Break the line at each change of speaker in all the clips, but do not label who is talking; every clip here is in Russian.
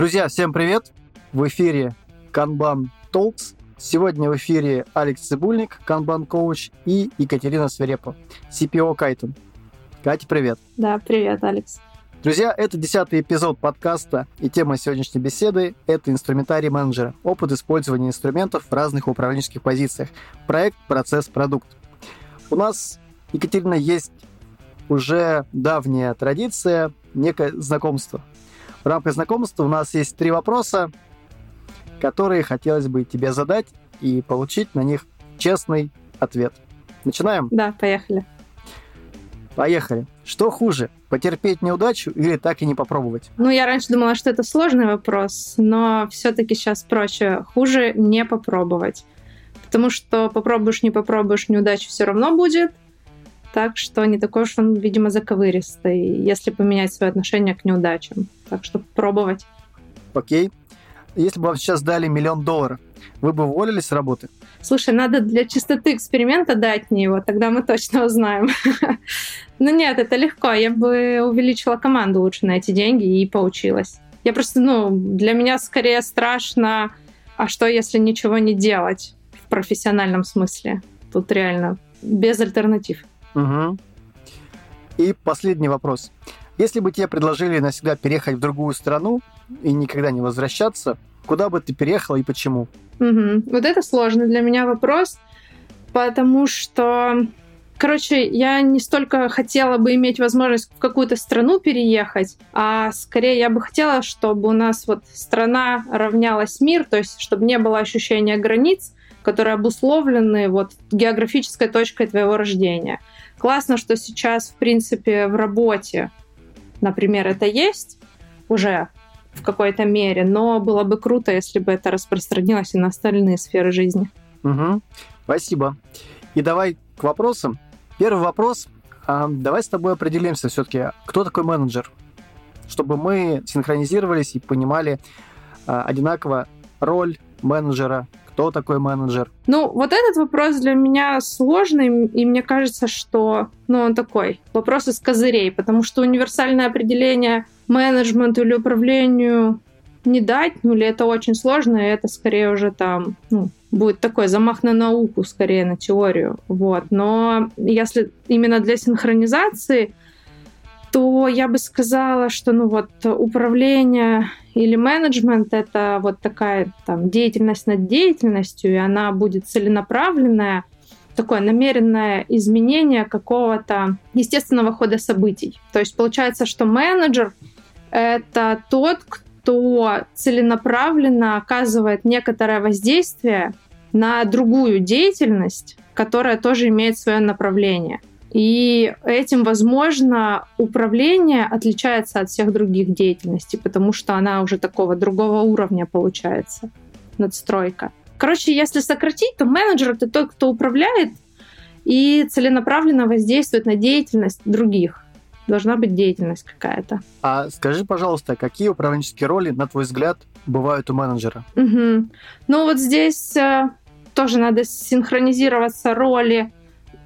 Друзья, всем привет! В эфире Kanban Talks. Сегодня в эфире Алекс Цибульник, Kanban коуч и Екатерина Свирепа, CPO Кайтон. Катя, привет!
Да, привет, Алекс.
Друзья, это десятый эпизод подкаста, и тема сегодняшней беседы – это инструментарий менеджера, опыт использования инструментов в разных управленческих позициях, проект, процесс, продукт. У нас, Екатерина, есть уже давняя традиция, некое знакомство. В рамках знакомства у нас есть три вопроса, которые хотелось бы тебе задать и получить на них честный ответ. Начинаем?
Да, поехали.
Поехали. Что хуже, потерпеть неудачу или так и не попробовать?
Ну, я раньше думала, что это сложный вопрос, но все-таки сейчас проще. Хуже не попробовать. Потому что попробуешь, не попробуешь, неудача все равно будет. Так что не такой уж он, видимо, заковыристый, если поменять свое отношение к неудачам. Так что пробовать.
Окей. Если бы вам сейчас дали миллион долларов, вы бы уволились с работы?
Слушай, надо для чистоты эксперимента дать мне его, тогда мы точно узнаем. Ну нет, это легко. Я бы увеличила команду лучше на эти деньги и поучилась. Я просто, ну, для меня скорее страшно, а что, если ничего не делать в профессиональном смысле? Тут реально без альтернатив.
Угу. И последний вопрос. Если бы тебе предложили навсегда переехать в другую страну и никогда не возвращаться, куда бы ты переехала и почему?
Угу. Вот это сложный для меня вопрос, потому что, короче, я не столько хотела бы иметь возможность в какую-то страну переехать, а скорее я бы хотела, чтобы у нас вот страна равнялась мир, то есть чтобы не было ощущения границ, которые обусловлены вот географической точкой твоего рождения. Классно, что сейчас, в принципе, в работе, например, это есть уже в какой-то мере, но было бы круто, если бы это распространилось и на остальные сферы жизни.
Угу. Спасибо. И давай к вопросам. Первый вопрос. А, давай с тобой определимся все-таки, кто такой менеджер, чтобы мы синхронизировались и понимали а, одинаково роль менеджера, кто такой менеджер?
Ну, вот этот вопрос для меня сложный, и мне кажется, что ну, он такой, вопрос из козырей, потому что универсальное определение менеджменту или управлению не дать, ну или это очень сложно, и это скорее уже там ну, будет такой замах на науку, скорее на теорию. Вот. Но если именно для синхронизации, то я бы сказала, что ну вот управление или менеджмент — это вот такая там деятельность над деятельностью, и она будет целенаправленная, такое намеренное изменение какого-то естественного хода событий. То есть получается, что менеджер — это тот, кто целенаправленно оказывает некоторое воздействие на другую деятельность, которая тоже имеет свое направление. И этим, возможно, управление отличается от всех других деятельностей, потому что она уже такого другого уровня получается, надстройка. Короче, если сократить, то менеджер — это тот, кто управляет и целенаправленно воздействует на деятельность других. Должна быть деятельность какая-то.
А скажи, пожалуйста, какие управленческие роли, на твой взгляд, бывают у менеджера?
Угу. Ну вот здесь э, тоже надо синхронизироваться роли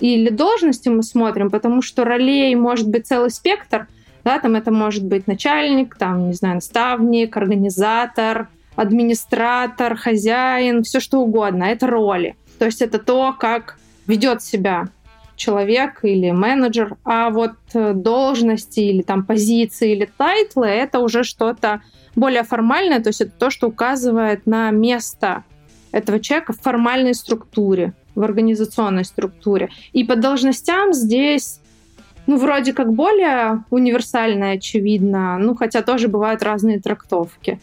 или должности мы смотрим, потому что ролей может быть целый спектр, да, там это может быть начальник, там, не знаю, наставник, организатор, администратор, хозяин, все что угодно. Это роли. То есть это то, как ведет себя человек или менеджер, а вот э, должности или там позиции или тайтлы это уже что-то более формальное, то есть это то, что указывает на место этого человека в формальной структуре в организационной структуре. И по должностям здесь ну, вроде как более универсальное, очевидно, ну, хотя тоже бывают разные трактовки.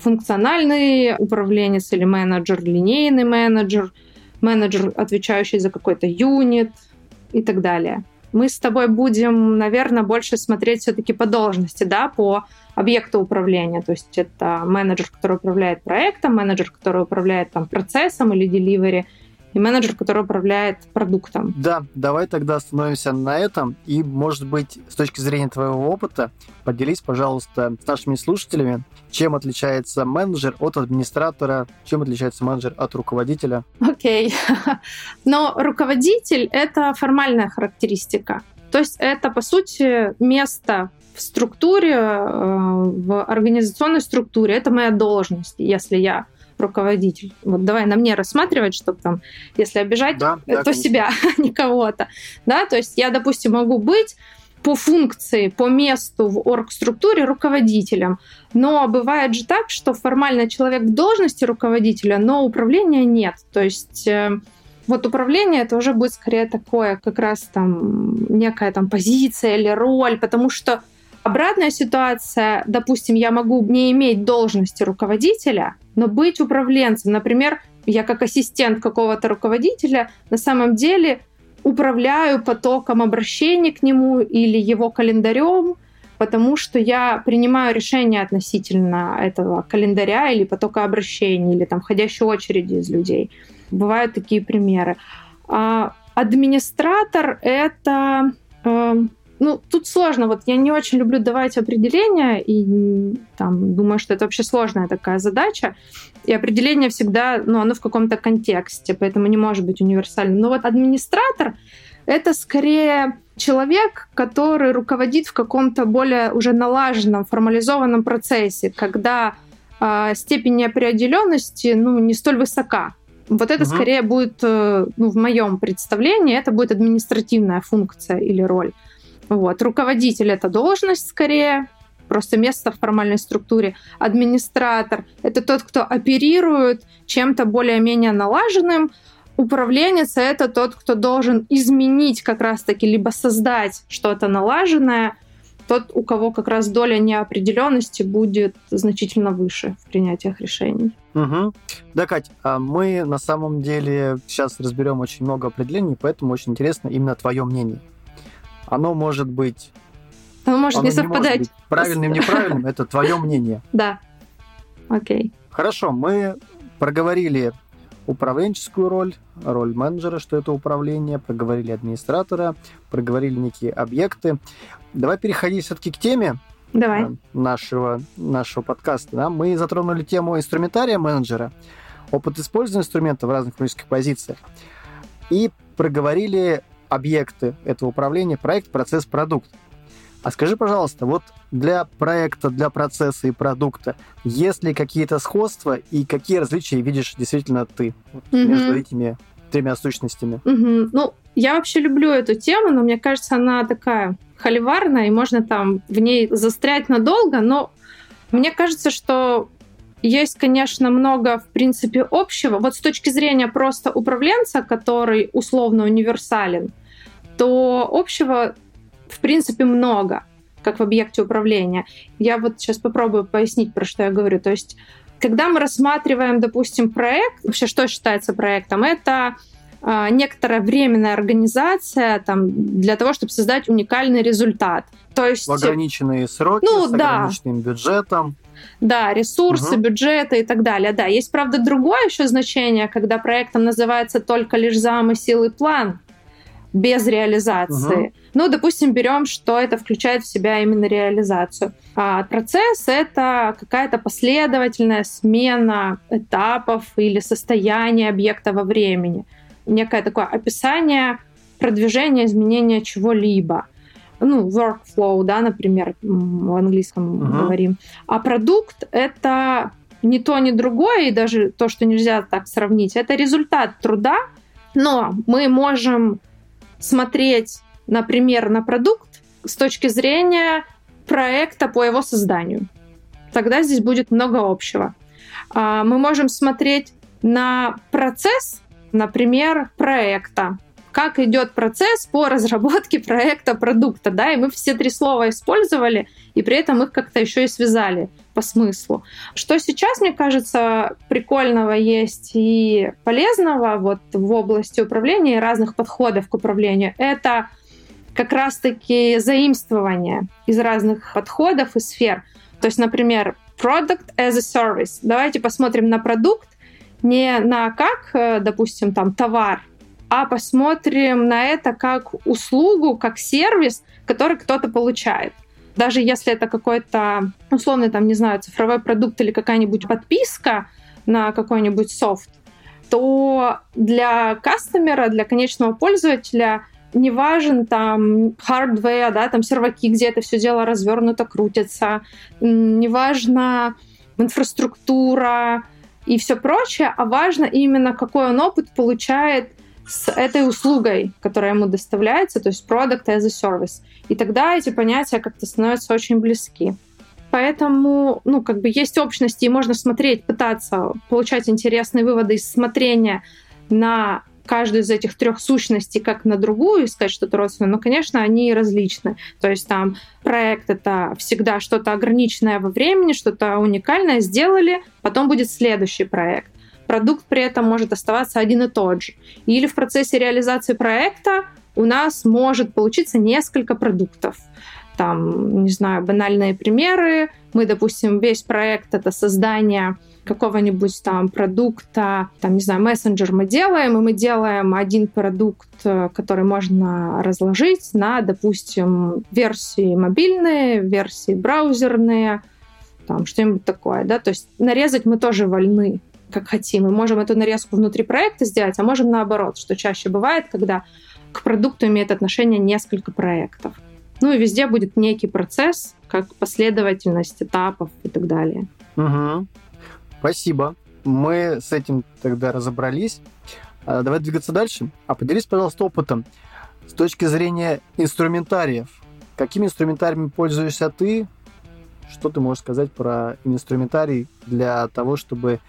Функциональный управленец или менеджер, линейный менеджер, менеджер, отвечающий за какой-то юнит и так далее. Мы с тобой будем, наверное, больше смотреть все-таки по должности, да, по объекту управления. То есть это менеджер, который управляет проектом, менеджер, который управляет там, процессом или деливери, и менеджер, который управляет продуктом.
Да, давай тогда остановимся на этом. И, может быть, с точки зрения твоего опыта, поделись, пожалуйста, с нашими слушателями, чем отличается менеджер от администратора, чем отличается менеджер от руководителя.
Окей. Okay. Но руководитель — это формальная характеристика. То есть это, по сути, место в структуре, э, в организационной структуре, это моя должность, если я руководитель. Вот давай на мне рассматривать, чтобы там, если обижать, да, да, то конечно. себя, а не кого-то. Да, то есть я, допустим, могу быть по функции, по месту в оргструктуре руководителем. Но бывает же так, что формально человек в должности руководителя, но управления нет. То есть э, вот управление это уже будет скорее такое, как раз там некая там позиция или роль, потому что обратная ситуация, допустим, я могу не иметь должности руководителя, но быть управленцем. Например, я как ассистент какого-то руководителя на самом деле управляю потоком обращений к нему или его календарем, потому что я принимаю решения относительно этого календаря или потока обращений, или там входящей очереди из людей. Бывают такие примеры. А администратор — это э, ну, тут сложно. Вот я не очень люблю давать определения, и там думаю, что это вообще сложная такая задача. И определение всегда, ну, оно в каком-то контексте, поэтому не может быть универсальным. Но вот администратор — это скорее человек, который руководит в каком-то более уже налаженном, формализованном процессе, когда э, степень неопределенности, ну, не столь высока. Вот это угу. скорее будет, э, ну, в моем представлении, это будет административная функция или роль. Вот. Руководитель — это должность скорее, просто место в формальной структуре. Администратор — это тот, кто оперирует чем-то более-менее налаженным. Управленец — это тот, кто должен изменить как раз-таки, либо создать что-то налаженное, тот, у кого как раз доля неопределенности будет значительно выше в принятиях решений.
Угу. Да, Кать, а мы на самом деле сейчас разберем очень много определений, поэтому очень интересно именно твое мнение оно может быть...
Оно может оно не совпадать. Не может быть
правильным, неправильным, это твое мнение.
Да. Окей.
Хорошо, мы проговорили управленческую роль, роль менеджера, что это управление, проговорили администратора, проговорили некие объекты. Давай переходить все-таки к теме
Давай. Э,
нашего, нашего подкаста. Да? Мы затронули тему инструментария менеджера, опыт использования инструмента в разных управленческих позициях и проговорили объекты этого управления, проект, процесс, продукт. А скажи, пожалуйста, вот для проекта, для процесса и продукта есть ли какие-то сходства и какие различия видишь действительно ты вот, угу. между этими тремя сущностями?
Угу. Ну, я вообще люблю эту тему, но мне кажется, она такая холиварная, и можно там в ней застрять надолго, но мне кажется, что есть, конечно, много, в принципе, общего. Вот с точки зрения просто управленца, который условно универсален, то общего, в принципе, много, как в объекте управления. Я вот сейчас попробую пояснить, про что я говорю. То есть, когда мы рассматриваем, допустим, проект, вообще что считается проектом? Это а, некоторая временная организация там, для того, чтобы создать уникальный результат. То есть...
В ограниченные сроки, ну, с да. ограниченным бюджетом.
Да, ресурсы, угу. бюджеты и так далее. Да, есть, правда, другое еще значение, когда проектом называется только лишь замысел и план без реализации. Угу. Ну, допустим, берем, что это включает в себя именно реализацию. А процесс — это какая-то последовательная смена этапов или состояния объекта во времени. Некое такое описание продвижения, изменения чего-либо ну, workflow, да, например, в английском uh-huh. говорим. А продукт — это не то, ни другое, и даже то, что нельзя так сравнить, это результат труда, но мы можем смотреть, например, на продукт с точки зрения проекта по его созданию. Тогда здесь будет много общего. А, мы можем смотреть на процесс, например, проекта как идет процесс по разработке проекта продукта, да, и мы все три слова использовали, и при этом их как-то еще и связали по смыслу. Что сейчас, мне кажется, прикольного есть и полезного вот в области управления и разных подходов к управлению, это как раз-таки заимствование из разных подходов и сфер. То есть, например, product as a service. Давайте посмотрим на продукт не на как, э, допустим, там товар, а посмотрим на это как услугу, как сервис, который кто-то получает. Даже если это какой-то условный, там, не знаю, цифровой продукт или какая-нибудь подписка на какой-нибудь софт, то для кастомера, для конечного пользователя не важен там hardware, да, там серваки, где это все дело развернуто, крутится, не важна инфраструктура и все прочее, а важно именно, какой он опыт получает с этой услугой, которая ему доставляется, то есть product as a service. И тогда эти понятия как-то становятся очень близки. Поэтому, ну, как бы есть общности, и можно смотреть, пытаться получать интересные выводы из смотрения на каждую из этих трех сущностей как на другую искать что-то родственное, но, конечно, они различны. То есть там проект — это всегда что-то ограниченное во времени, что-то уникальное сделали, потом будет следующий проект. Продукт при этом может оставаться один и тот же. Или в процессе реализации проекта у нас может получиться несколько продуктов. Там, не знаю, банальные примеры. Мы, допустим, весь проект — это создание какого-нибудь там продукта, там, не знаю, мессенджер мы делаем, и мы делаем один продукт, э, который можно разложить на, допустим, версии мобильные, версии браузерные, там что-нибудь такое, да, то есть нарезать мы тоже вольны, как хотим. Мы можем эту нарезку внутри проекта сделать, а можем наоборот, что чаще бывает, когда к продукту имеет отношение несколько проектов. Ну и везде будет некий процесс, как последовательность этапов и так далее.
Угу. Спасибо. Мы с этим тогда разобрались. А, давай двигаться дальше. А поделись, пожалуйста, опытом с точки зрения инструментариев. Какими инструментариями пользуешься ты? Что ты можешь сказать про инструментарий для того, чтобы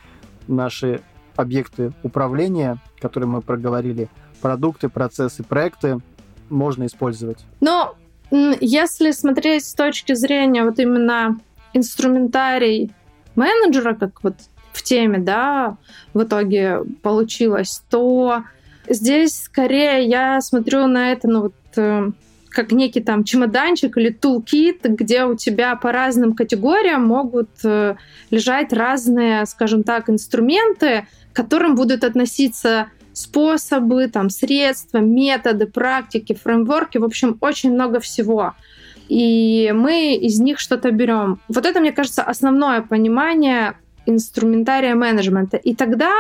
наши объекты управления, которые мы проговорили, продукты, процессы, проекты, можно использовать?
Ну, если смотреть с точки зрения вот именно инструментарий менеджера, как вот в теме, да, в итоге получилось, то здесь скорее я смотрю на это, ну вот э, как некий там чемоданчик или тулкит, где у тебя по разным категориям могут э, лежать разные, скажем так, инструменты, к которым будут относиться способы, там, средства, методы, практики, фреймворки, в общем, очень много всего и мы из них что-то берем. Вот это, мне кажется, основное понимание инструментария менеджмента. И тогда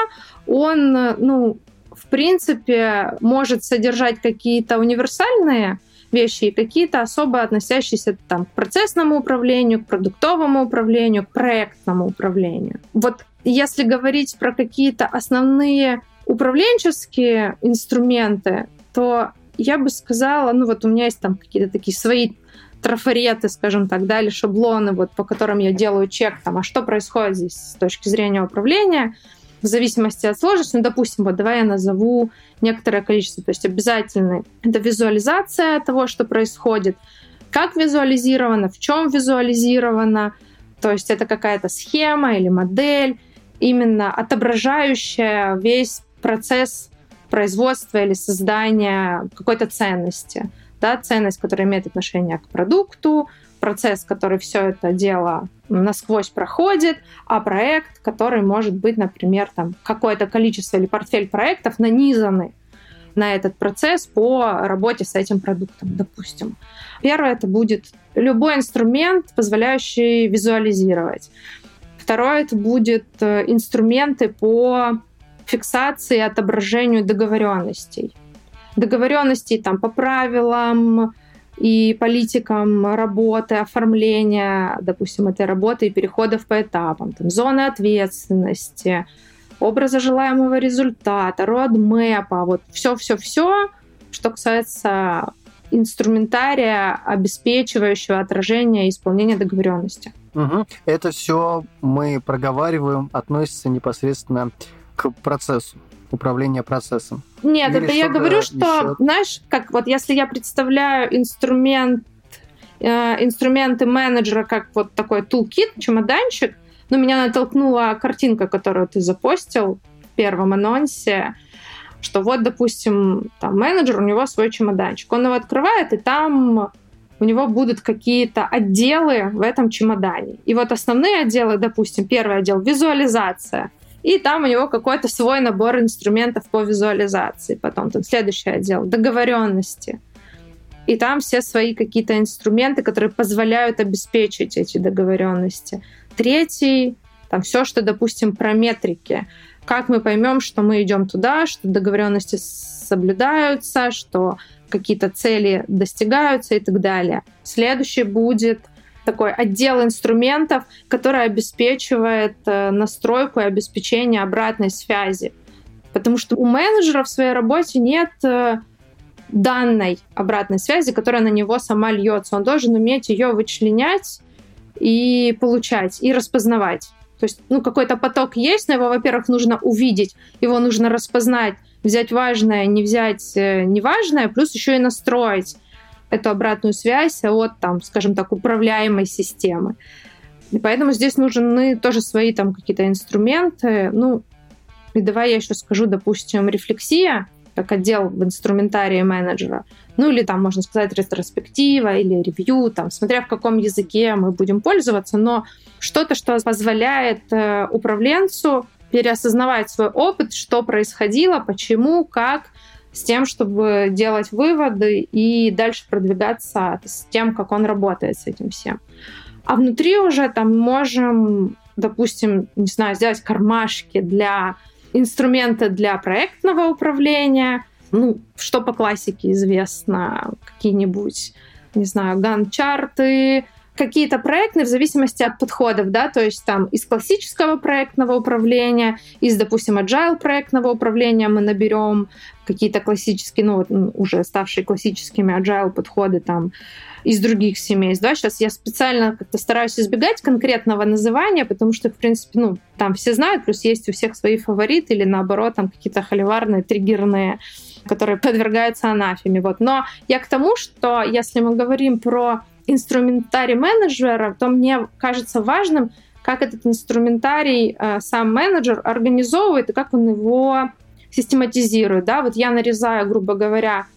он, ну, в принципе, может содержать какие-то универсальные вещи и какие-то особо относящиеся там, к процессному управлению, к продуктовому управлению, к проектному управлению. Вот если говорить про какие-то основные управленческие инструменты, то я бы сказала, ну вот у меня есть там какие-то такие свои трафареты, скажем так, да, или шаблоны, вот, по которым я делаю чек, там, а что происходит здесь с точки зрения управления, в зависимости от сложности, ну, допустим, вот давай я назову некоторое количество, то есть обязательно это визуализация того, что происходит, как визуализировано, в чем визуализировано, то есть это какая-то схема или модель, именно отображающая весь процесс производства или создания какой-то ценности да, ценность, которая имеет отношение к продукту, процесс, который все это дело насквозь проходит, а проект, который может быть, например, там какое-то количество или портфель проектов нанизаны на этот процесс по работе с этим продуктом, допустим. Первое это будет любой инструмент, позволяющий визуализировать. Второе это будет э, инструменты по фиксации и отображению договоренностей договоренностей там по правилам и политикам работы, оформления, допустим, этой работы и переходов по этапам, там, зоны ответственности, образа желаемого результата, родмэпа, вот все-все-все, что касается инструментария, обеспечивающего отражение и исполнение договоренности.
Угу. Это все мы проговариваем, относится непосредственно к процессу управления процессом.
Нет, Или это я говорю, что, еще... знаешь, как вот если я представляю инструмент, э, инструменты менеджера как вот такой тулкит, чемоданчик, но меня натолкнула картинка, которую ты запостил в первом анонсе, что вот, допустим, там менеджер, у него свой чемоданчик. Он его открывает, и там у него будут какие-то отделы в этом чемодане. И вот основные отделы, допустим, первый отдел — визуализация — и там у него какой-то свой набор инструментов по визуализации. Потом там следующий отдел — договоренности. И там все свои какие-то инструменты, которые позволяют обеспечить эти договоренности. Третий — там все, что, допустим, про метрики. Как мы поймем, что мы идем туда, что договоренности соблюдаются, что какие-то цели достигаются и так далее. Следующий будет такой отдел инструментов, который обеспечивает э, настройку и обеспечение обратной связи. Потому что у менеджера в своей работе нет э, данной обратной связи, которая на него сама льется. Он должен уметь ее вычленять и получать, и распознавать. То есть, ну, какой-то поток есть, но его, во-первых, нужно увидеть, его нужно распознать, взять важное, не взять э, неважное, плюс еще и настроить эту обратную связь от, там, скажем так, управляемой системы. И поэтому здесь нужны тоже свои там какие-то инструменты. Ну, и давай я еще скажу, допустим, рефлексия, как отдел в инструментарии менеджера. Ну или там, можно сказать, ретроспектива или ревью, там, смотря в каком языке мы будем пользоваться, но что-то, что позволяет э, управленцу переосознавать свой опыт, что происходило, почему, как, с тем, чтобы делать выводы и дальше продвигаться с тем, как он работает с этим всем. А внутри уже там можем, допустим, не знаю, сделать кармашки для инструмента для проектного управления, ну, что по классике известно, какие-нибудь, не знаю, ган-чарты, какие-то проектные в зависимости от подходов, да, то есть там из классического проектного управления, из, допустим, agile проектного управления мы наберем какие-то классические, ну вот уже ставшие классическими agile подходы там из других семейств, да, сейчас я специально как-то стараюсь избегать конкретного называния, потому что, в принципе, ну, там все знают, плюс есть у всех свои фавориты или, наоборот, там какие-то холиварные, триггерные которые подвергаются анафеме. Вот. Но я к тому, что если мы говорим про инструментарий менеджера, то мне кажется важным, как этот инструментарий э, сам менеджер организовывает и как он его систематизирует. Да? Вот я нарезаю, грубо говоря,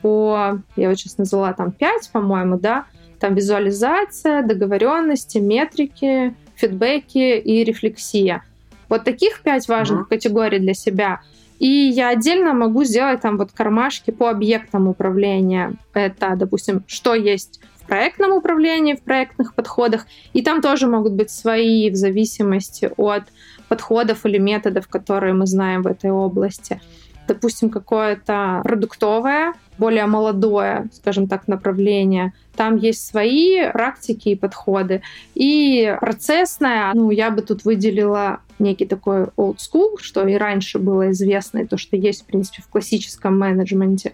по, я вот сейчас назвала там 5, по-моему, да, там визуализация, договоренности, метрики, фидбэки и рефлексия. Вот таких пять важных mm-hmm. категорий для себя. И я отдельно могу сделать там вот кармашки по объектам управления. Это, допустим, что есть проектном управлении, в проектных подходах. И там тоже могут быть свои в зависимости от подходов или методов, которые мы знаем в этой области. Допустим, какое-то продуктовое, более молодое, скажем так, направление. Там есть свои практики и подходы. И процессное, ну, я бы тут выделила некий такой old school, что и раньше было известно, и то, что есть, в принципе, в классическом менеджменте.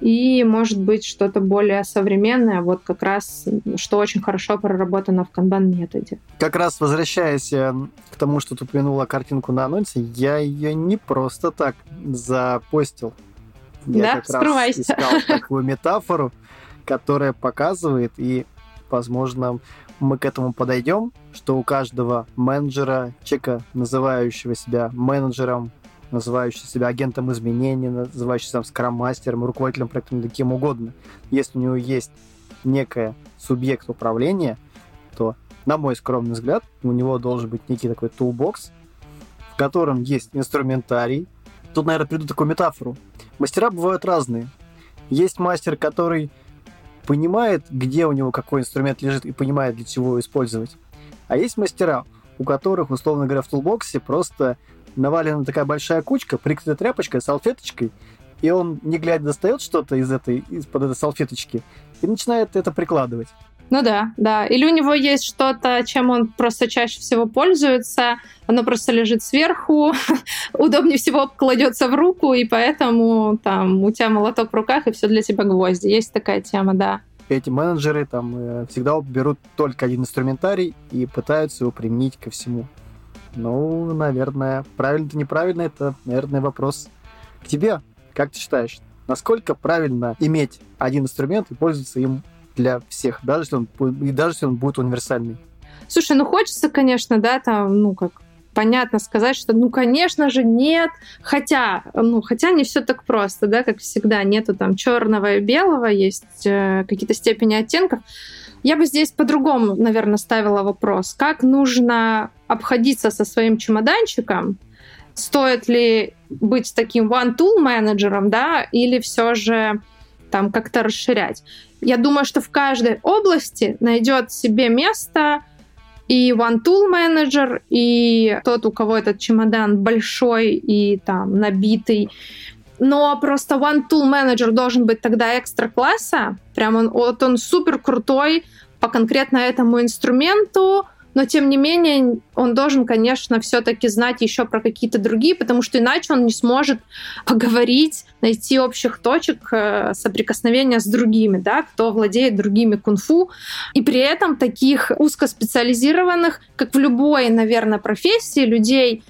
И, может быть, что-то более современное, вот как раз, что очень хорошо проработано в канбан-методе.
Как раз возвращаясь э, к тому, что ты упомянула картинку на анонсе, я ее не просто так запостил. Я
да,
как раз искал такую метафору, которая показывает, и, возможно, мы к этому подойдем, что у каждого менеджера, человека, называющего себя менеджером, называющего себя агентом изменений, называющего себя скрам-мастером, руководителем проекта, да кем угодно, если у него есть некое субъект управления, то, на мой скромный взгляд, у него должен быть некий такой toolbox, в котором есть инструментарий. Тут, наверное, приду такую метафору. Мастера бывают разные. Есть мастер, который понимает, где у него какой инструмент лежит и понимает, для чего его использовать. А есть мастера, у которых, условно говоря, в тулбоксе просто навалена такая большая кучка, прикрыта тряпочкой, салфеточкой, и он, не глядя, достает что-то из этой, из-под этой салфеточки и начинает это прикладывать.
Ну да, да. Или у него есть что-то, чем он просто чаще всего пользуется, оно просто лежит сверху, удобнее всего кладется в руку, и поэтому там у тебя молоток в руках, и все для тебя гвозди. Есть такая тема, да.
Эти менеджеры там э, всегда берут только один инструментарий и пытаются его применить ко всему. Ну, наверное, правильно-то неправильно, это, наверное, вопрос к тебе. Как ты считаешь, насколько правильно иметь один инструмент и пользоваться им для всех, даже если он, и даже если он будет универсальный.
Слушай, ну хочется, конечно, да, там, ну как, понятно сказать, что, ну, конечно же, нет. Хотя, ну, хотя не все так просто, да, как всегда, нету там черного и белого, есть э, какие-то степени оттенков. Я бы здесь по-другому, наверное, ставила вопрос. Как нужно обходиться со своим чемоданчиком? Стоит ли быть таким one-tool менеджером, да, или все же там как-то расширять. Я думаю, что в каждой области найдет себе место и One Tool менеджер, и тот, у кого этот чемодан большой и там набитый Но просто One Tool Manager должен быть тогда экстра класса. Прям он, вот он супер крутой по конкретно этому инструменту, но тем не менее он должен, конечно, все-таки знать еще про какие-то другие, потому что иначе он не сможет поговорить, найти общих точек э, соприкосновения с другими, да, кто владеет другими кунг-фу. И при этом таких узкоспециализированных, как в любой, наверное, профессии людей,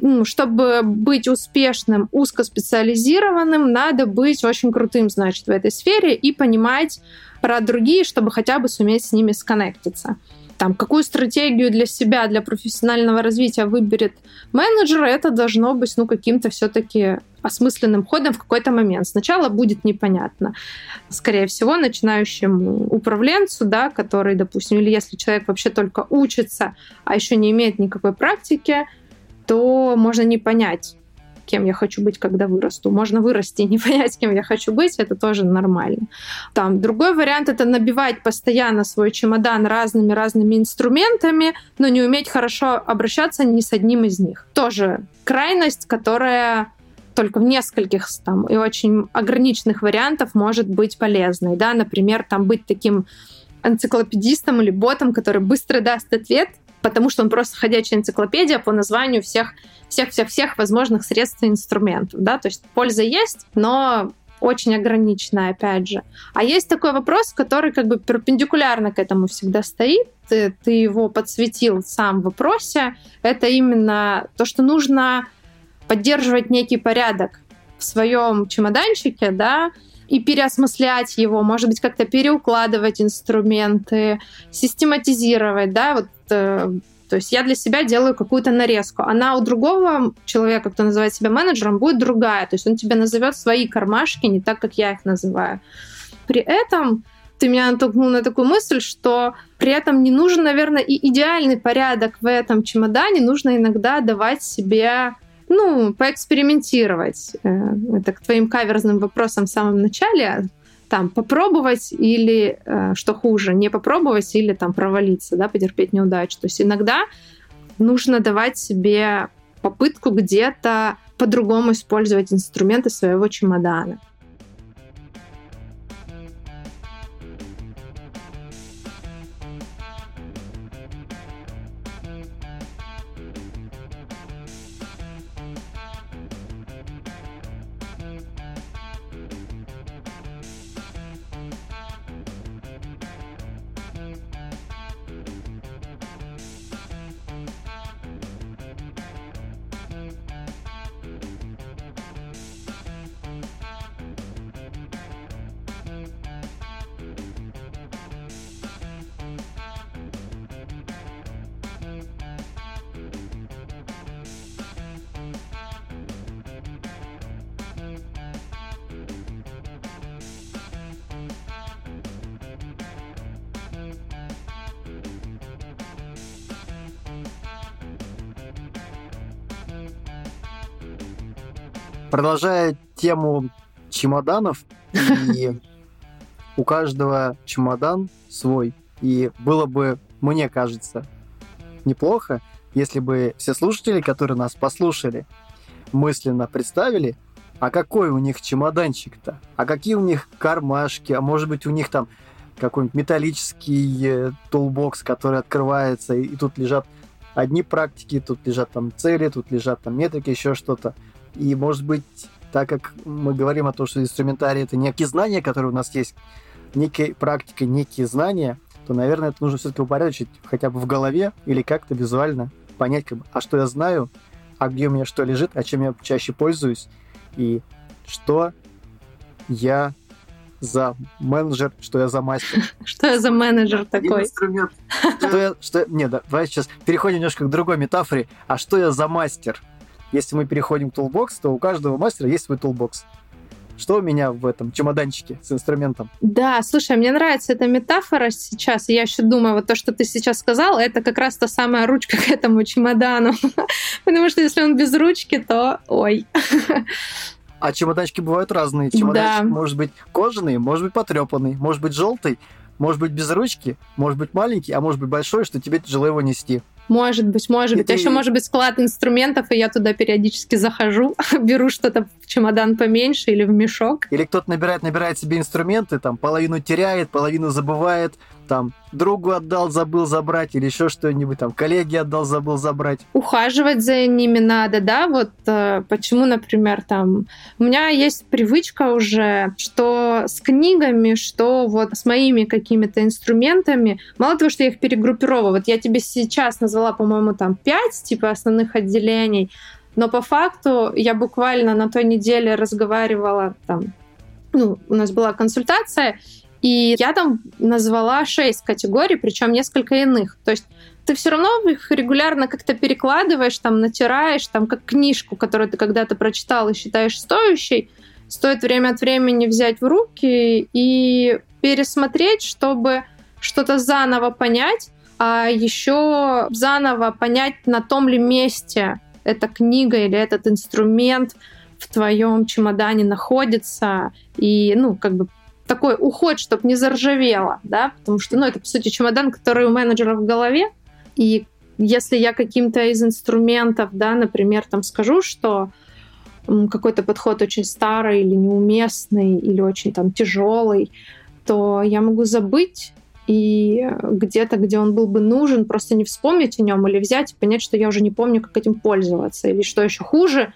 ну, чтобы быть успешным, узкоспециализированным, надо быть очень крутым, значит, в этой сфере и понимать про другие, чтобы хотя бы суметь с ними сконнектиться там, какую стратегию для себя, для профессионального развития выберет менеджер, это должно быть, ну, каким-то все-таки осмысленным ходом в какой-то момент. Сначала будет непонятно. Скорее всего, начинающему управленцу, да, который, допустим, или если человек вообще только учится, а еще не имеет никакой практики, то можно не понять, кем я хочу быть, когда вырасту. Можно вырасти и не понять, кем я хочу быть, это тоже нормально. Там другой вариант — это набивать постоянно свой чемодан разными-разными инструментами, но не уметь хорошо обращаться ни с одним из них. Тоже крайность, которая только в нескольких там и очень ограниченных вариантов может быть полезной. Да? Например, там быть таким энциклопедистом или ботом, который быстро даст ответ, потому что он просто ходячая энциклопедия по названию всех всех-всех-всех возможных средств и инструментов. Да? То есть польза есть, но очень ограниченная, опять же. А есть такой вопрос, который как бы перпендикулярно к этому всегда стоит. Ты, ты его подсветил сам в вопросе. Это именно то, что нужно поддерживать некий порядок в своем чемоданчике, да, и переосмыслять его, может быть, как-то переукладывать инструменты, систематизировать, да, вот то есть я для себя делаю какую-то нарезку. Она у другого человека, кто называет себя менеджером, будет другая. То есть он тебе назовет свои кармашки не так, как я их называю. При этом ты меня натолкнул на такую мысль, что при этом не нужен, наверное, и идеальный порядок в этом чемодане. Нужно иногда давать себе ну, поэкспериментировать. Э, это к твоим каверзным вопросам в самом начале там попробовать или, э, что хуже, не попробовать или там провалиться, да, потерпеть неудачу. То есть иногда нужно давать себе попытку где-то по-другому использовать инструменты своего чемодана.
Продолжая тему чемоданов, и у каждого чемодан свой. И было бы, мне кажется, неплохо, если бы все слушатели, которые нас послушали, мысленно представили, а какой у них чемоданчик-то, а какие у них кармашки, а может быть у них там какой-нибудь металлический тулбокс, который открывается, и, и тут лежат одни практики, тут лежат там цели, тут лежат там метрики, еще что-то. И, может быть, так как мы говорим о том, что инструментарий — это некие знания, которые у нас есть, некая практика, некие знания, то, наверное, это нужно все-таки упорядочить хотя бы в голове или как-то визуально понять, как бы, а что я знаю, а где у меня что лежит, а чем я чаще пользуюсь, и что я за менеджер, что я за мастер.
Что я за менеджер такой?
Инструмент. Что я, что, не, да, давай сейчас переходим немножко к другой метафоре. А что я за мастер? Если мы переходим к Toolbox, то у каждого мастера есть свой Toolbox. Что у меня в этом чемоданчике с инструментом?
Да, слушай, мне нравится эта метафора сейчас. Я еще думаю, вот то, что ты сейчас сказал, это как раз та самая ручка к этому чемодану. Потому что если он без ручки, то ой.
А чемоданчики бывают разные. Чемоданчик да. может быть кожаный, может быть потрепанный, может быть желтый, может быть без ручки, может быть маленький, а может быть большой, что тебе тяжело его нести.
Может быть, может быть. А еще может быть склад инструментов, и я туда периодически захожу, беру что-то в чемодан поменьше или в мешок.
Или кто-то набирает, набирает себе инструменты, там половину теряет, половину забывает, там другу отдал, забыл забрать, или еще что-нибудь, там коллеге отдал, забыл забрать.
Ухаживать за ними надо, да, вот э, почему, например, там, у меня есть привычка уже, что с книгами, что вот с моими какими-то инструментами, мало того, что я их перегруппировала, вот я тебе сейчас назвала, по-моему, там пять, типа, основных отделений, но по факту я буквально на той неделе разговаривала там ну, у нас была консультация, и я там назвала шесть категорий, причем несколько иных. То есть ты все равно их регулярно как-то перекладываешь, там, натираешь, там, как книжку, которую ты когда-то прочитал и считаешь стоящей. Стоит время от времени взять в руки и пересмотреть, чтобы что-то заново понять, а еще заново понять, на том ли месте эта книга или этот инструмент в твоем чемодане находится, и, ну, как бы такой уход, чтобы не заржавело, да, потому что, ну, это, по сути, чемодан, который у менеджера в голове, и если я каким-то из инструментов, да, например, там скажу, что какой-то подход очень старый или неуместный, или очень там тяжелый, то я могу забыть и где-то, где он был бы нужен, просто не вспомнить о нем или взять и понять, что я уже не помню, как этим пользоваться. Или что еще хуже,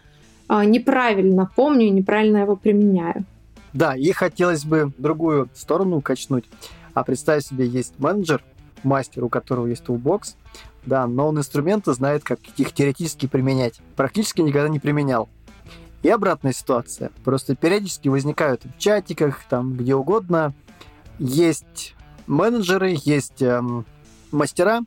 а, неправильно помню и неправильно его применяю.
Да, и хотелось бы другую сторону качнуть. А представь себе, есть менеджер, мастер, у которого есть toolbox, да, но он инструменты знает, как их теоретически применять. Практически никогда не применял. И обратная ситуация. Просто периодически возникают в чатиках, там, где угодно. Есть менеджеры, есть эм, мастера,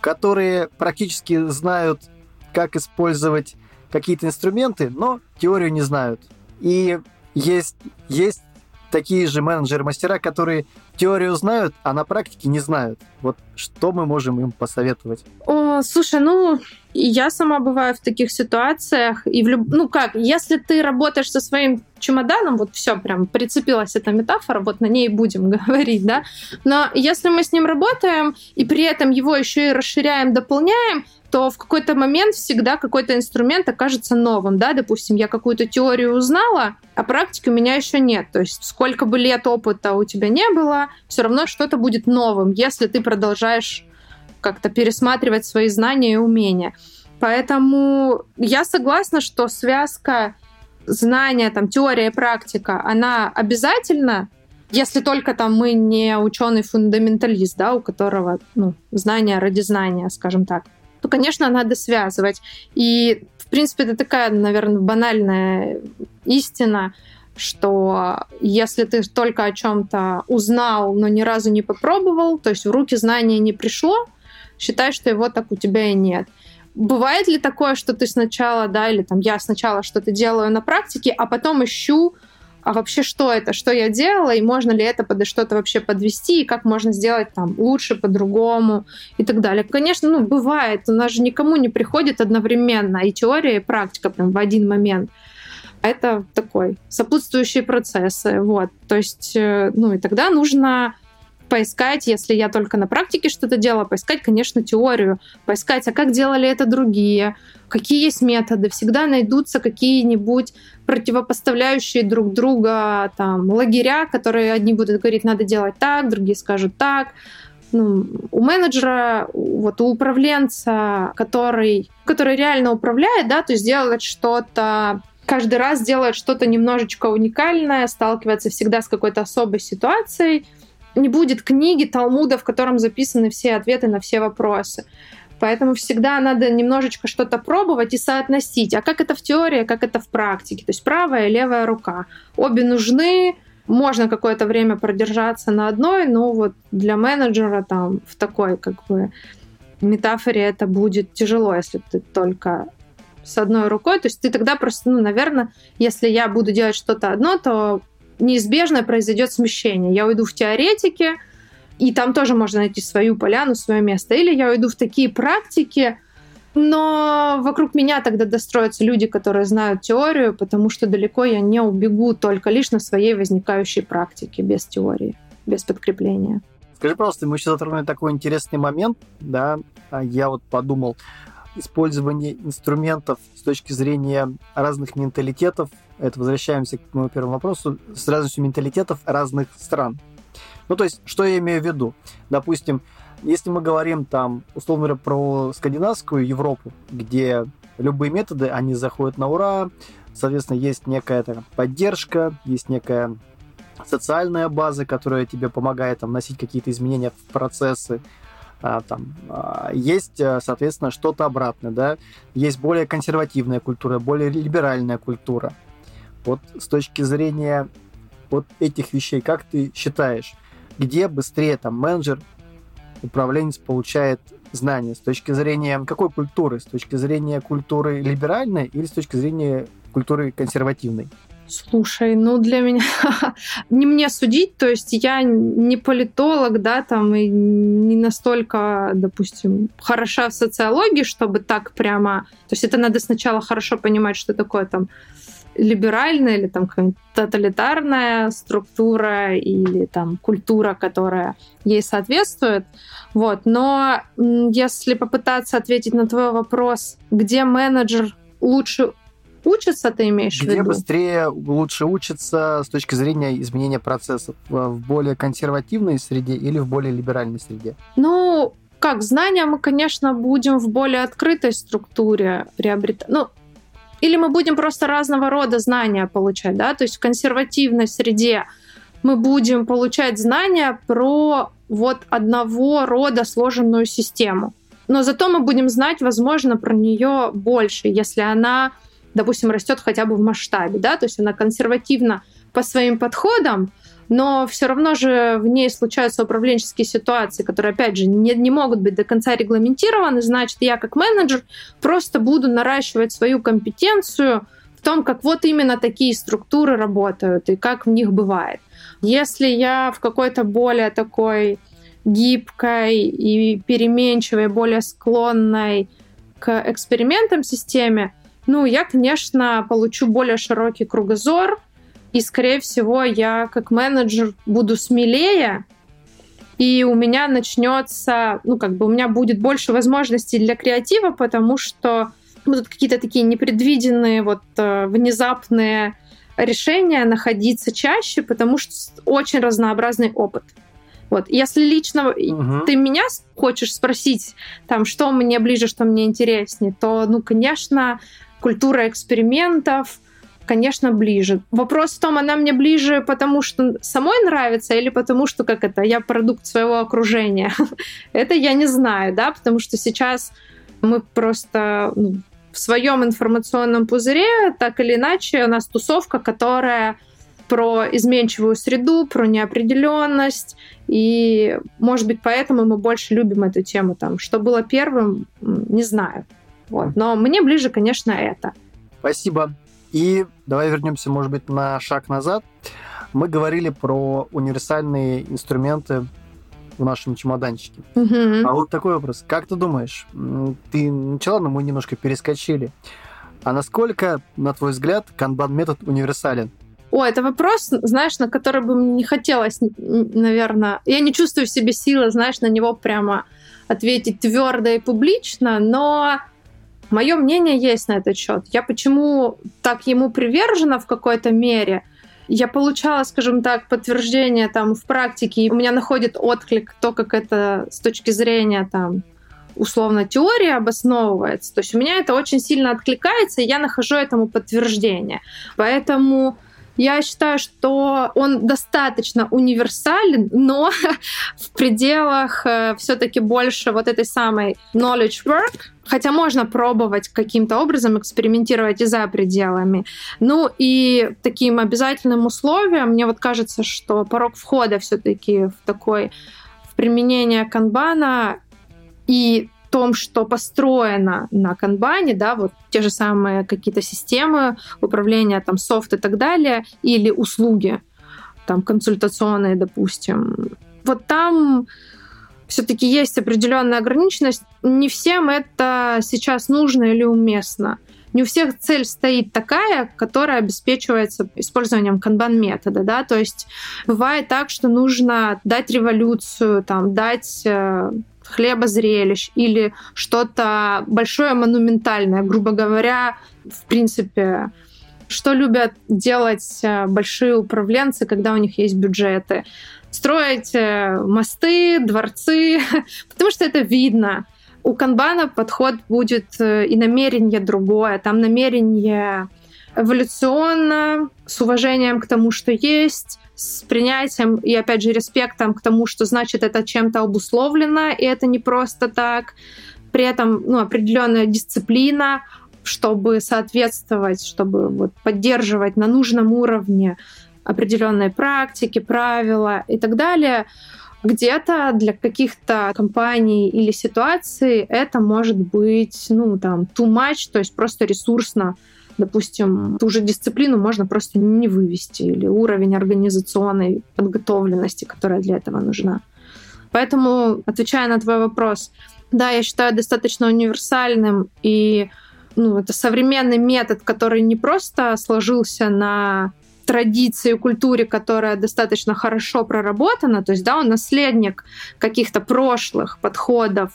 которые практически знают, как использовать какие-то инструменты, но теорию не знают. И есть, есть такие же менеджеры-мастера, которые теорию знают, а на практике не знают. Вот что мы можем им посоветовать?
О, слушай, ну, я сама бываю в таких ситуациях. И в люб... Ну как, если ты работаешь со своим чемоданом, вот все, прям прицепилась эта метафора, вот на ней будем говорить, да. Но если мы с ним работаем и при этом его еще и расширяем, дополняем, то в какой-то момент всегда какой-то инструмент окажется новым, да, допустим, я какую-то теорию узнала, а практики у меня еще нет, то есть сколько бы лет опыта у тебя не было, все равно что-то будет новым, если ты продолжаешь как-то пересматривать свои знания и умения. Поэтому я согласна, что связка знания, там, теория и практика, она обязательна, если только там мы не ученый фундаменталист, да, у которого ну, знания ради знания, скажем так то, конечно, надо связывать. И, в принципе, это такая, наверное, банальная истина, что если ты только о чем-то узнал, но ни разу не попробовал, то есть в руки знания не пришло, считай, что его так у тебя и нет. Бывает ли такое, что ты сначала, да, или там я сначала что-то делаю на практике, а потом ищу а вообще что это, что я делала, и можно ли это под что-то вообще подвести, и как можно сделать там лучше, по-другому и так далее. Конечно, ну, бывает, у нас же никому не приходит одновременно и теория, и практика прям в один момент. Это такой сопутствующие процессы, вот. То есть, э, ну, и тогда нужно поискать, если я только на практике что-то делала, поискать, конечно, теорию, поискать, а как делали это другие, какие есть методы. Всегда найдутся какие-нибудь противопоставляющие друг друга там, лагеря, которые одни будут говорить, надо делать так, другие скажут так. Ну, у менеджера, вот у управленца, который, который реально управляет, да, то есть делать что-то каждый раз делает что-то немножечко уникальное, сталкивается всегда с какой-то особой ситуацией, не будет книги, талмуда, в котором записаны все ответы на все вопросы. Поэтому всегда надо немножечко что-то пробовать и соотносить. А как это в теории, как это в практике? То есть правая и левая рука. Обе нужны, можно какое-то время продержаться на одной, но вот для менеджера там в такой как бы метафоре это будет тяжело, если ты только с одной рукой. То есть ты тогда просто, ну, наверное, если я буду делать что-то одно, то неизбежно произойдет смещение. Я уйду в теоретики, и там тоже можно найти свою поляну, свое место. Или я уйду в такие практики, но вокруг меня тогда достроятся люди, которые знают теорию, потому что далеко я не убегу только лишь на своей возникающей практике, без теории, без подкрепления.
Скажи, пожалуйста, мы сейчас затронули такой интересный момент, да, а я вот подумал, использование инструментов с точки зрения разных менталитетов, это возвращаемся к моему первому вопросу, с разностью менталитетов разных стран. Ну, то есть, что я имею в виду? Допустим, если мы говорим там, условно говоря, про скандинавскую Европу, где любые методы, они заходят на ура, соответственно, есть некая там, поддержка, есть некая социальная база, которая тебе помогает там, вносить какие-то изменения в процессы, там, а, есть, э, соответственно, что-то обратное, да, есть более консервативная культура, более либеральная культура. Вот с точки зрения вот этих вещей, как ты считаешь, где быстрее там менеджер, управленец получает знания с точки зрения какой культуры? С точки зрения культуры либеральной или с точки зрения культуры консервативной?
Слушай, ну для меня не мне судить, то есть я не политолог, да, там и не настолько, допустим, хороша в социологии, чтобы так прямо, то есть это надо сначала хорошо понимать, что такое там либеральная или там тоталитарная структура или там культура, которая ей соответствует. Вот. Но если попытаться ответить на твой вопрос, где менеджер лучше учится, ты имеешь
Где
в виду?
Где быстрее лучше учиться с точки зрения изменения процессов? В более консервативной среде или в более либеральной среде?
Ну, как, знания мы, конечно, будем в более открытой структуре приобретать. Ну, или мы будем просто разного рода знания получать, да, то есть в консервативной среде мы будем получать знания про вот одного рода сложенную систему. Но зато мы будем знать, возможно, про нее больше, если она допустим, растет хотя бы в масштабе, да, то есть она консервативна по своим подходам, но все равно же в ней случаются управленческие ситуации, которые, опять же, не, не могут быть до конца регламентированы. Значит, я как менеджер просто буду наращивать свою компетенцию в том, как вот именно такие структуры работают и как в них бывает. Если я в какой-то более такой гибкой и переменчивой, более склонной к экспериментам системе, ну, я, конечно, получу более широкий кругозор, и, скорее всего, я как менеджер буду смелее, и у меня начнется, ну, как бы у меня будет больше возможностей для креатива, потому что будут какие-то такие непредвиденные, вот э, внезапные решения находиться чаще, потому что очень разнообразный опыт. Вот, если лично угу. ты меня хочешь спросить, там, что мне ближе, что мне интереснее, то, ну, конечно, культура экспериментов, конечно, ближе. Вопрос в том, она мне ближе, потому что самой нравится или потому что, как это, я продукт своего окружения. это я не знаю, да, потому что сейчас мы просто ну, в своем информационном пузыре, так или иначе, у нас тусовка, которая про изменчивую среду, про неопределенность. И, может быть, поэтому мы больше любим эту тему. Там, что было первым, не знаю. Вот. Но мне ближе, конечно, это.
Спасибо. И давай вернемся, может быть, на шаг назад. Мы говорили про универсальные инструменты в нашем чемоданчике. Угу. А вот такой вопрос. Как ты думаешь, ты начала, но мы немножко перескочили. А насколько, на твой взгляд, канбан-метод универсален?
О, это вопрос, знаешь, на который бы мне не хотелось, наверное... Я не чувствую в себе силы, знаешь, на него прямо ответить твердо и публично, но Мое мнение есть на этот счет. Я почему так ему привержена в какой-то мере? Я получала, скажем так, подтверждение там в практике, и у меня находит отклик то, как это с точки зрения там условно теории обосновывается. То есть у меня это очень сильно откликается, и я нахожу этому подтверждение. Поэтому я считаю, что он достаточно универсален, но в пределах э, все-таки больше вот этой самой knowledge work, хотя можно пробовать каким-то образом экспериментировать и за пределами. Ну и таким обязательным условием, мне вот кажется, что порог входа все-таки в такой в применение канбана и том, что построено на канбане, да, вот те же самые какие-то системы управления, там, софт и так далее, или услуги, там, консультационные, допустим. Вот там все-таки есть определенная ограниченность. Не всем это сейчас нужно или уместно. не у всех цель стоит такая, которая обеспечивается использованием канбан-метода, да, то есть бывает так, что нужно дать революцию, там, дать э, хлеба зрелищ или что-то большое монументальное, грубо говоря, в принципе, что любят делать э, большие управленцы, когда у них есть бюджеты? Строить э, мосты, дворцы, потому что это видно. У канбана подход будет э, и намерение другое. Там намерение эволюционно, с уважением к тому, что есть, с принятием и, опять же, респектом к тому, что значит это чем-то обусловлено, и это не просто так. При этом ну, определенная дисциплина, чтобы соответствовать, чтобы вот поддерживать на нужном уровне определенные практики, правила и так далее. Где-то для каких-то компаний или ситуаций это может быть, ну, там, too much, то есть просто ресурсно. Допустим, ту же дисциплину можно просто не вывести, или уровень организационной подготовленности, которая для этого нужна. Поэтому, отвечая на твой вопрос, да, я считаю достаточно универсальным и ну, это современный метод, который не просто сложился на традиции, культуре, которая достаточно хорошо проработана, то есть, да, он наследник каких-то прошлых подходов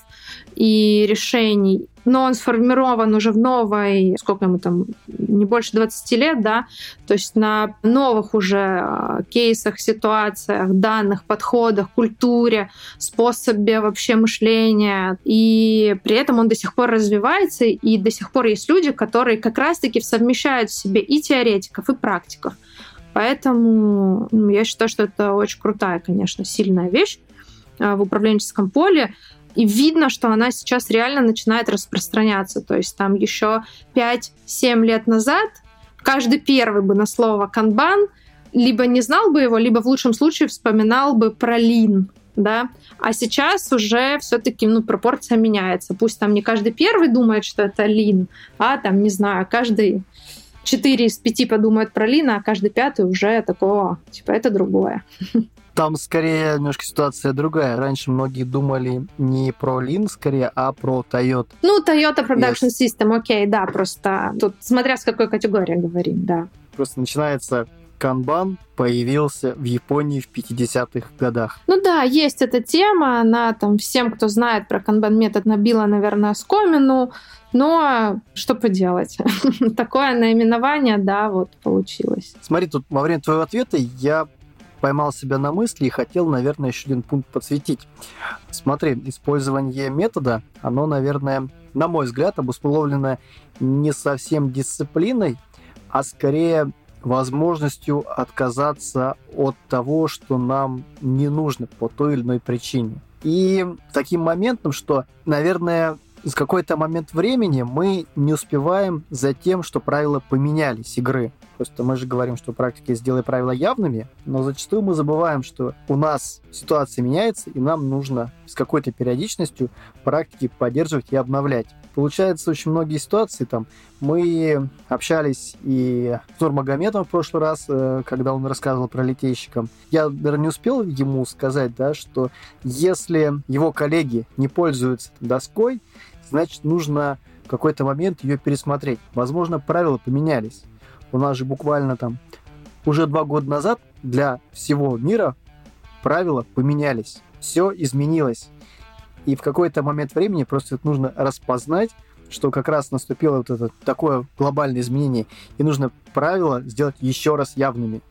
и решений, но он сформирован уже в новой, сколько ему там, не больше 20 лет, да, то есть на новых уже а, кейсах, ситуациях, данных, подходах, культуре, способе вообще мышления. И при этом он до сих пор развивается, и до сих пор есть люди, которые как раз-таки совмещают в себе и теоретиков, и практиков. Поэтому ну, я считаю, что это очень крутая, конечно, сильная вещь а, в управленческом поле. И видно, что она сейчас реально начинает распространяться. То есть там еще 5-7 лет назад каждый первый бы на слово канбан либо не знал бы его, либо в лучшем случае вспоминал бы про лин, да, а сейчас уже все-таки, ну, пропорция меняется. Пусть там не каждый первый думает, что это лин, а там, не знаю, каждый четыре из пяти подумают про лин, а каждый пятый уже такого, типа, это другое.
Там скорее немножко ситуация другая. Раньше многие думали не про Лин, скорее, а про Toyota.
Ну, Toyota Production yes. System, окей, да, просто тут смотря с какой категории говорим, да.
Просто начинается канбан появился в Японии в 50-х годах.
Ну да, есть эта тема, она там всем, кто знает про канбан метод, набила, наверное, скомину, но что поделать? Такое наименование, да, вот получилось.
Смотри, тут во время твоего ответа я поймал себя на мысли и хотел, наверное, еще один пункт подсветить. Смотри, использование метода, оно, наверное, на мой взгляд, обусловлено не совсем дисциплиной, а скорее возможностью отказаться от того, что нам не нужно по той или иной причине. И таким моментом, что, наверное, с какой-то момент времени мы не успеваем за тем, что правила поменялись игры. Просто мы же говорим, что в практике сделай правила явными, но зачастую мы забываем, что у нас ситуация меняется, и нам нужно с какой-то периодичностью практики поддерживать и обновлять. Получается, очень многие ситуации там мы общались и с Нурмагомедом в прошлый раз, э, когда он рассказывал про летейщика. Я, наверное, не успел ему сказать, да, что если его коллеги не пользуются доской, значит, нужно в какой-то момент ее пересмотреть. Возможно, правила поменялись. У нас же буквально там уже два года назад для всего мира правила поменялись. Все изменилось. И в какой-то момент времени просто это нужно распознать, что как раз наступило вот это такое глобальное изменение, и нужно правила сделать еще раз явными.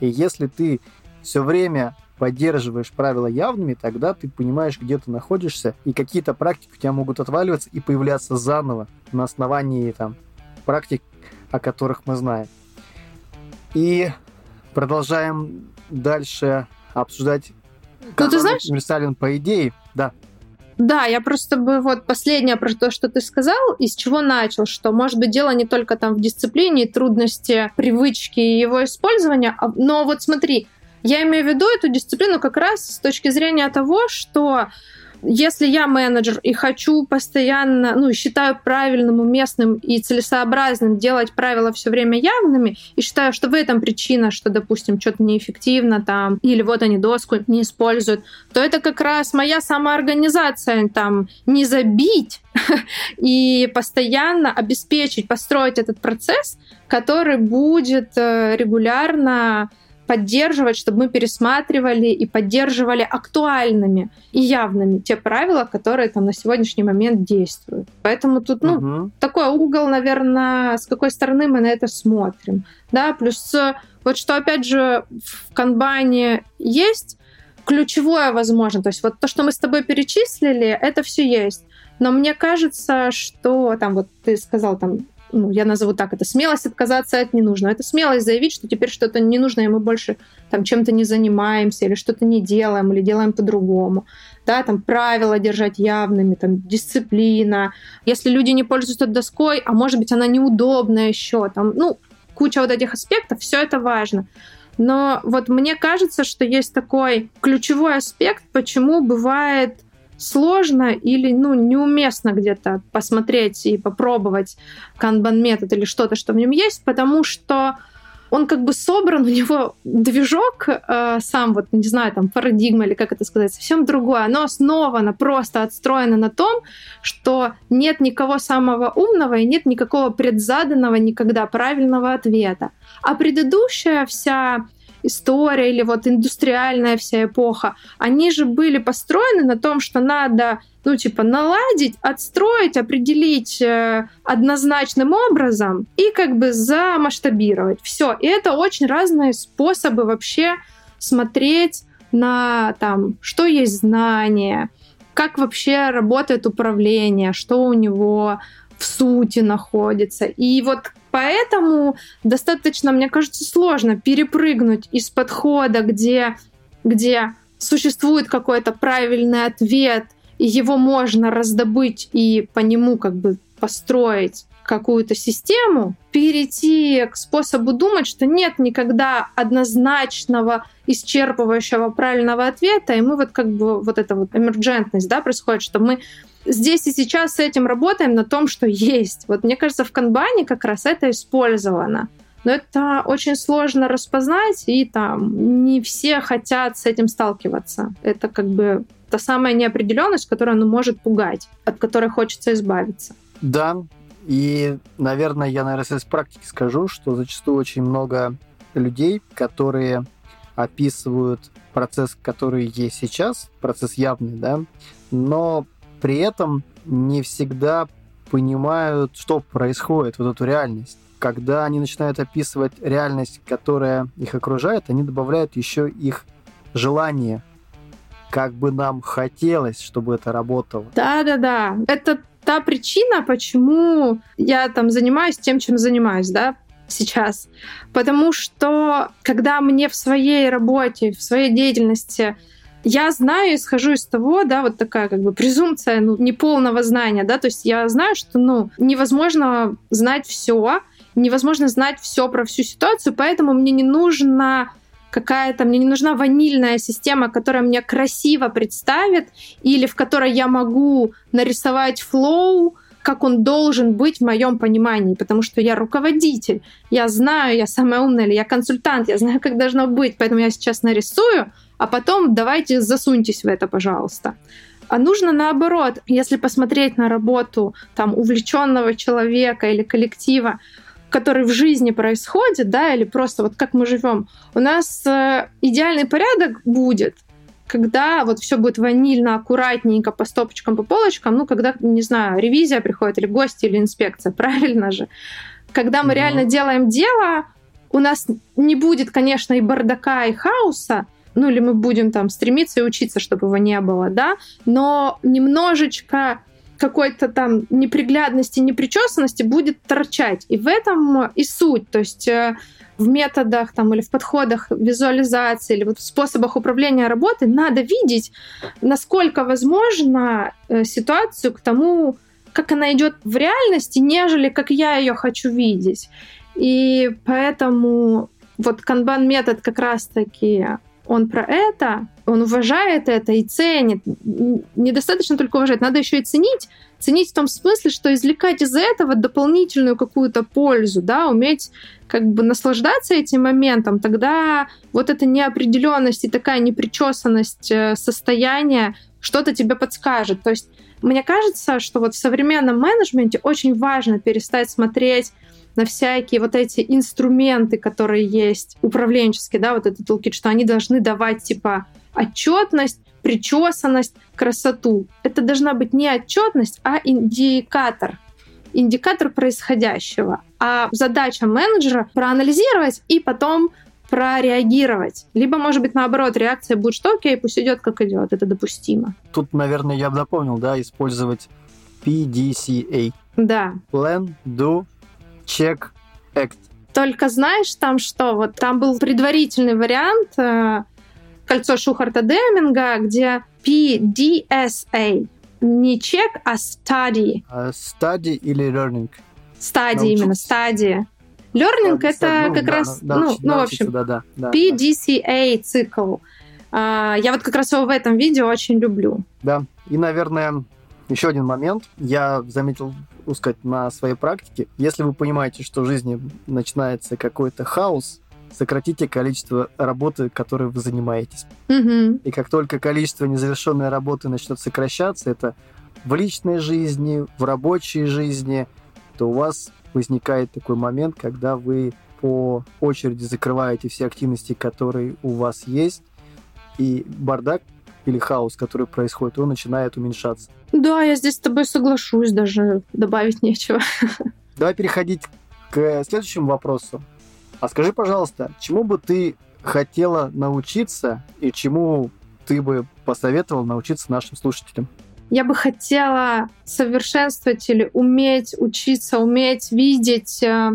И если ты все время поддерживаешь правила явными, тогда ты понимаешь, где ты находишься, и какие-то практики у тебя могут отваливаться и появляться заново на основании там, практик, о которых мы знаем. И продолжаем дальше обсуждать
ну, ты знаешь...
универсален по идее. Да.
Да, я просто бы вот последнее про то, что ты сказал, из чего начал, что может быть дело не только там в дисциплине, трудности, привычки и его использования, а, но вот смотри, я имею в виду эту дисциплину как раз с точки зрения того, что если я менеджер и хочу постоянно, ну, считаю правильным, уместным и целесообразным делать правила все время явными, и считаю, что в этом причина, что, допустим, что-то неэффективно там, или вот они доску не используют, то это как раз моя самоорганизация, там, не забить и постоянно обеспечить, построить этот процесс, который будет э, регулярно поддерживать, чтобы мы пересматривали и поддерживали актуальными и явными те правила, которые там на сегодняшний момент действуют. Поэтому тут, ну, угу. такой угол, наверное, с какой стороны мы на это смотрим. Да, плюс вот что, опять же, в канбане есть ключевое, возможно, то есть вот то, что мы с тобой перечислили, это все есть. Но мне кажется, что там вот ты сказал там ну, я назову так, это смелость отказаться от ненужного. Это смелость заявить, что теперь что-то ненужное, мы больше там чем-то не занимаемся, или что-то не делаем, или делаем по-другому. Да, там правила держать явными, там дисциплина. Если люди не пользуются доской, а может быть она неудобная еще, там, ну, куча вот этих аспектов, все это важно. Но вот мне кажется, что есть такой ключевой аспект, почему бывает сложно или ну, неуместно где-то посмотреть и попробовать канбан-метод или что-то, что в нем есть, потому что он как бы собран, у него движок э, сам, вот, не знаю, там, парадигма или как это сказать, совсем другое. Оно основано, просто отстроено на том, что нет никого самого умного и нет никакого предзаданного никогда правильного ответа. А предыдущая вся история или вот индустриальная вся эпоха, они же были построены на том, что надо ну, типа, наладить, отстроить, определить э, однозначным образом и как бы замасштабировать. Все. И это очень разные способы вообще смотреть на там, что есть знание, как вообще работает управление, что у него в сути находится. И вот поэтому достаточно, мне кажется, сложно перепрыгнуть из подхода, где, где существует какой-то правильный ответ, и его можно раздобыть и по нему как бы построить какую-то систему, перейти к способу думать, что нет никогда однозначного, исчерпывающего правильного ответа, и мы вот как бы вот эта вот эмерджентность, да, происходит, что мы здесь и сейчас с этим работаем на том, что есть. Вот мне кажется, в канбане как раз это использовано. Но это очень сложно распознать, и там не все хотят с этим сталкиваться. Это как бы та самая неопределенность, которая ну, может пугать, от которой хочется избавиться.
Да, и, наверное, я, наверное, из практики скажу, что зачастую очень много людей, которые описывают процесс, который есть сейчас, процесс явный, да, но при этом не всегда понимают, что происходит, вот эту реальность. Когда они начинают описывать реальность, которая их окружает, они добавляют еще их желание, как бы нам хотелось, чтобы это работало.
Да-да-да. Это та причина, почему я там занимаюсь тем, чем занимаюсь, да, сейчас. Потому что когда мне в своей работе, в своей деятельности я знаю, исхожу из того, да, вот такая как бы презумпция ну, неполного знания, да, то есть я знаю, что, ну, невозможно знать все, невозможно знать все про всю ситуацию, поэтому мне не нужно какая-то, мне не нужна ванильная система, которая мне красиво представит, или в которой я могу нарисовать флоу, как он должен быть в моем понимании, потому что я руководитель, я знаю, я самая умная, или я консультант, я знаю, как должно быть, поэтому я сейчас нарисую, а потом давайте засуньтесь в это, пожалуйста. А нужно наоборот, если посмотреть на работу там увлеченного человека или коллектива, который в жизни происходит, да, или просто вот как мы живем, у нас э, идеальный порядок будет, когда вот все будет ванильно, аккуратненько, по стопочкам, по полочкам, ну, когда, не знаю, ревизия приходит, или гости, или инспекция, правильно же. Когда мы mm реально делаем дело, у нас не будет, конечно, и бардака, и хаоса, ну или мы будем там стремиться и учиться, чтобы его не было, да, но немножечко какой-то там неприглядности, непричесанности будет торчать. И в этом и суть. То есть э, в методах там, или в подходах визуализации, или вот в способах управления работой надо видеть, насколько возможно э, ситуацию к тому, как она идет в реальности, нежели как я ее хочу видеть. И поэтому вот канбан метод как раз таки он про это, он уважает это и ценит. Недостаточно только уважать, надо еще и ценить. Ценить в том смысле, что извлекать из этого дополнительную какую-то пользу, да, уметь как бы наслаждаться этим моментом, тогда вот эта неопределенность и такая непричесанность э, состояния что-то тебе подскажет. То есть мне кажется, что вот в современном менеджменте очень важно перестать смотреть на всякие вот эти инструменты, которые есть управленческие, да, вот этот toolkit, что они должны давать типа отчетность, причесанность, красоту. Это должна быть не отчетность, а индикатор. Индикатор происходящего. А задача менеджера проанализировать и потом прореагировать. Либо, может быть, наоборот, реакция будет, что окей, пусть идет как идет, это допустимо.
Тут, наверное, я бы дополнил, да, использовать PDCA.
Да.
Plan, Do, Check, Act.
Только знаешь там что? Вот там был предварительный вариант э, кольцо Шухарта-Деминга, где PDSA. Не check, а study.
Uh, study или learning?
Стадии именно, стадии. Learning да, это ну, как да, раз, да, ну, ну, в общем, да, да, да, PDCA цикл. Uh, я вот как раз его в этом видео очень люблю.
Да, и, наверное, еще один момент. Я заметил, сказать, на своей практике. Если вы понимаете, что в жизни начинается какой-то хаос, сократите количество работы, которой вы занимаетесь.
Угу.
И как только количество незавершенной работы начнет сокращаться, это в личной жизни, в рабочей жизни, то у вас возникает такой момент, когда вы по очереди закрываете все активности, которые у вас есть, и бардак или хаос, который происходит, он начинает уменьшаться.
Да, я здесь с тобой соглашусь, даже добавить нечего.
Давай переходить к следующему вопросу. А скажи, пожалуйста, чему бы ты хотела научиться и чему ты бы посоветовал научиться нашим слушателям?
Я бы хотела совершенствовать или уметь учиться, уметь видеть э,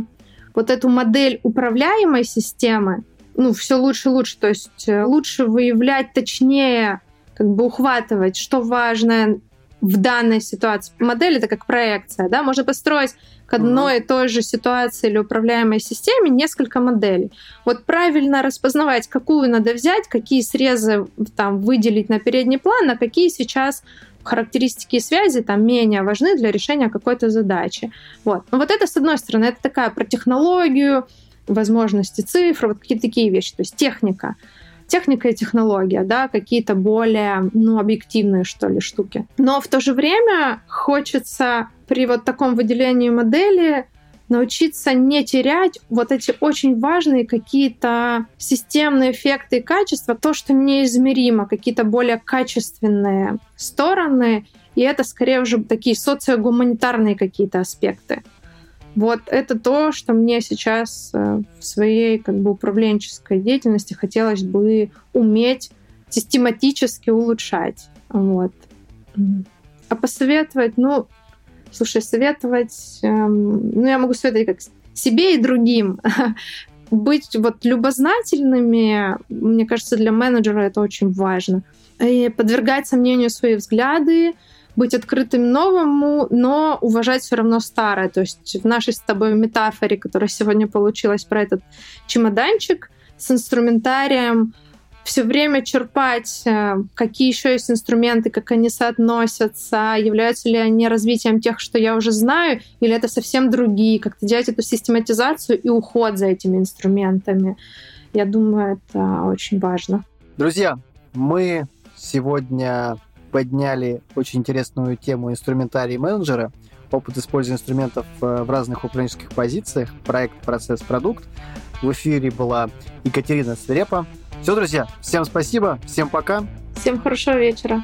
вот эту модель управляемой системы, ну, все лучше и лучше, то есть э, лучше выявлять точнее, как бы ухватывать, что важно в данной ситуации. Модель это как проекция, да, можно построить к одной и той же ситуации или управляемой системе несколько моделей. Вот правильно распознавать, какую надо взять, какие срезы там выделить на передний план, а какие сейчас характеристики и связи там менее важны для решения какой-то задачи. Вот. Но вот это, с одной стороны, это такая про технологию, возможности цифр, вот какие-то такие вещи, то есть техника техника и технология, да, какие-то более, ну, объективные, что ли, штуки. Но в то же время хочется при вот таком выделении модели научиться не терять вот эти очень важные какие-то системные эффекты и качества, то, что неизмеримо, какие-то более качественные стороны, и это скорее уже такие социогуманитарные какие-то аспекты. Вот это то, что мне сейчас э, в своей как бы управленческой деятельности хотелось бы уметь систематически улучшать. Вот. А посоветовать, ну, слушай, советовать, эм, ну, я могу советовать как себе и другим. Быть вот любознательными, мне кажется, для менеджера это очень важно. И подвергать сомнению свои взгляды, быть открытым новому, но уважать все равно старое. То есть в нашей с тобой метафоре, которая сегодня получилась про этот чемоданчик с инструментарием, все время черпать, э, какие еще есть инструменты, как они соотносятся, являются ли они развитием тех, что я уже знаю, или это совсем другие, как-то делать эту систематизацию и уход за этими инструментами. Я думаю, это очень важно.
Друзья, мы сегодня подняли очень интересную тему инструментарий менеджера, опыт использования инструментов э, в разных управленческих позициях, проект, процесс, продукт. В эфире была Екатерина Свирепа. Все, друзья, всем спасибо, всем пока.
Всем хорошего вечера.